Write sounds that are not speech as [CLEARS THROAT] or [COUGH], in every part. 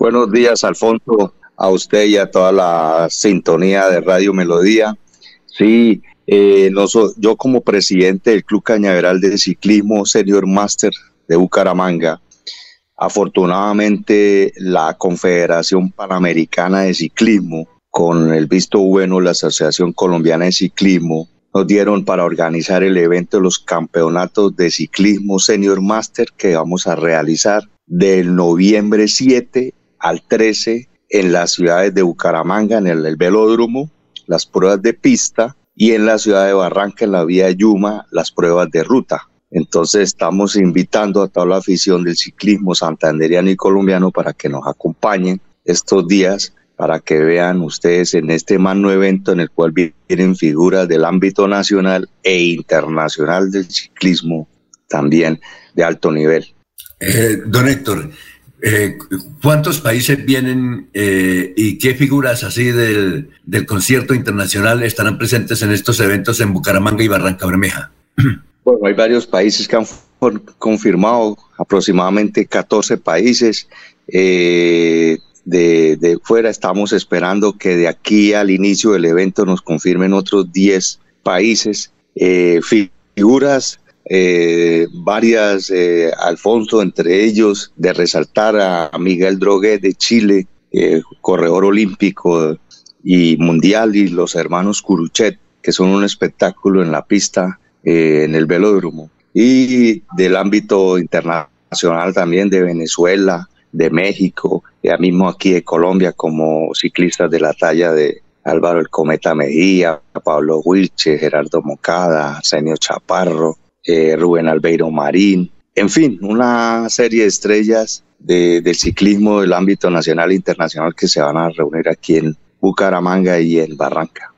Buenos días, Alfonso, a usted y a toda la sintonía de Radio Melodía. Sí, eh, yo como presidente del Club Cañaveral de Ciclismo Senior Master de Bucaramanga, afortunadamente la Confederación Panamericana de Ciclismo, con el visto bueno la Asociación Colombiana de Ciclismo, nos dieron para organizar el evento de los campeonatos de ciclismo Senior Master que vamos a realizar del noviembre 7 al 13 en las ciudades de Bucaramanga, en el, velódromo, las pruebas de pista y en la ciudad de Barranca, en la vía Yuma, las pruebas de ruta. Entonces estamos invitando a toda la afición del ciclismo santanderiano y colombiano para que nos acompañen estos días para que vean ustedes en este magno evento en el cual vienen figuras del ámbito nacional e internacional del ciclismo también de alto nivel. Eh, don Héctor, eh, ¿Cuántos países vienen eh, y qué figuras así del, concierto internacional estarán presentes en estos eventos en Bucaramanga y Barranca Bermeja? [CLEARS THROAT] Bueno, hay varios países que han confirmado, aproximadamente 14 países. Eh, de, fuera estamos esperando que de aquí al inicio del evento nos confirmen otros 10 países. figuras eh, varias, eh, Alfonso, entre ellos, de resaltar a Miguel Droguet de Chile, eh, corredor olímpico y mundial, y los hermanos Curuchet, que son un espectáculo en la pista, eh, en el velódromo. Y del ámbito internacional también de Venezuela, de México, ya mismo aquí de Colombia, como ciclistas de la talla de Álvaro el Cometa Mejía, Pablo Wilche, Gerardo Mocada, Arsenio Chaparro, eh, Rubén Albeiro Marín, en fin, una serie de estrellas del ciclismo del ámbito nacional e internacional que se van a reunir aquí en Bucaramanga y en Barranca.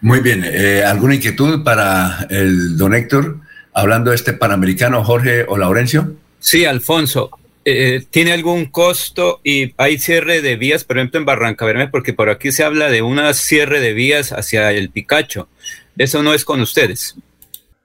Muy bien, eh, ¿alguna inquietud para el don Héctor? Hablando de este panamericano, Jorge o Laurencio. Sí, Alfonso, eh, ¿tiene algún costo y hay cierre de vías, por ejemplo, en Barranca Bermeja? Porque por aquí se habla de un cierre de vías hacia el Picacho. ¿Eso no es con ustedes?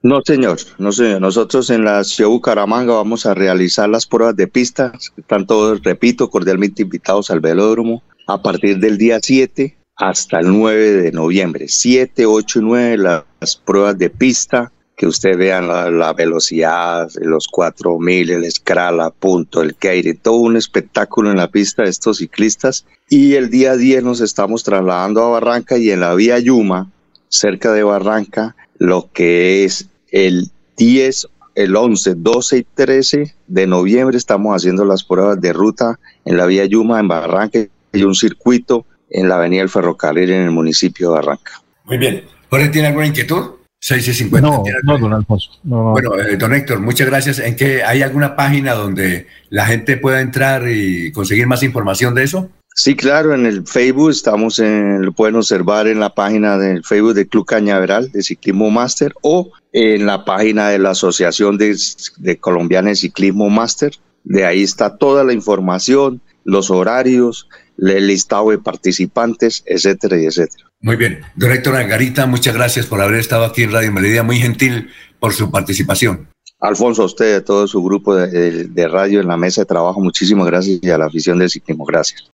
No, señor, no, señor. Nosotros en la ciudad de Bucaramanga vamos a realizar las pruebas de pista. Están todos, repito, cordialmente invitados al velódromo a partir del día 7 hasta el 9 de noviembre. 7, 8 y 9 las pruebas de pista, que usted vean la, velocidad, los 4000, el scrala, punto, el Keire, todo un espectáculo en la pista de estos ciclistas. Y el día 10 nos estamos trasladando a Barranca y en la vía Yuma, cerca de Barranca, lo que es el 10, el 11, 12 y 13 de noviembre estamos haciendo las pruebas de ruta en la vía Yuma, en Barranca, y un circuito en la avenida del Ferrocarril en el municipio de Barranca. Muy bien. ¿Jorge tiene alguna inquietud? 6 y 50. No, no, don Alfonso. Bueno, eh, don Héctor, muchas gracias. ¿En qué hay alguna página donde la gente pueda entrar y conseguir más información de eso? Sí, claro, en el Facebook estamos en, lo pueden observar en la página del Facebook del Club Cañaveral de Ciclismo Master o en la página de la Asociación de, de Colombiana de Ciclismo Master. De ahí está toda la información, los horarios, el listado de participantes, etcétera y etcétera. Muy bien. Director Angarita, muchas gracias por haber estado aquí en Radio Melodía, muy gentil por su participación. Alfonso, a usted, a todo su grupo de, de radio en la mesa de trabajo, muchísimas gracias y a la afición del ciclismo, gracias.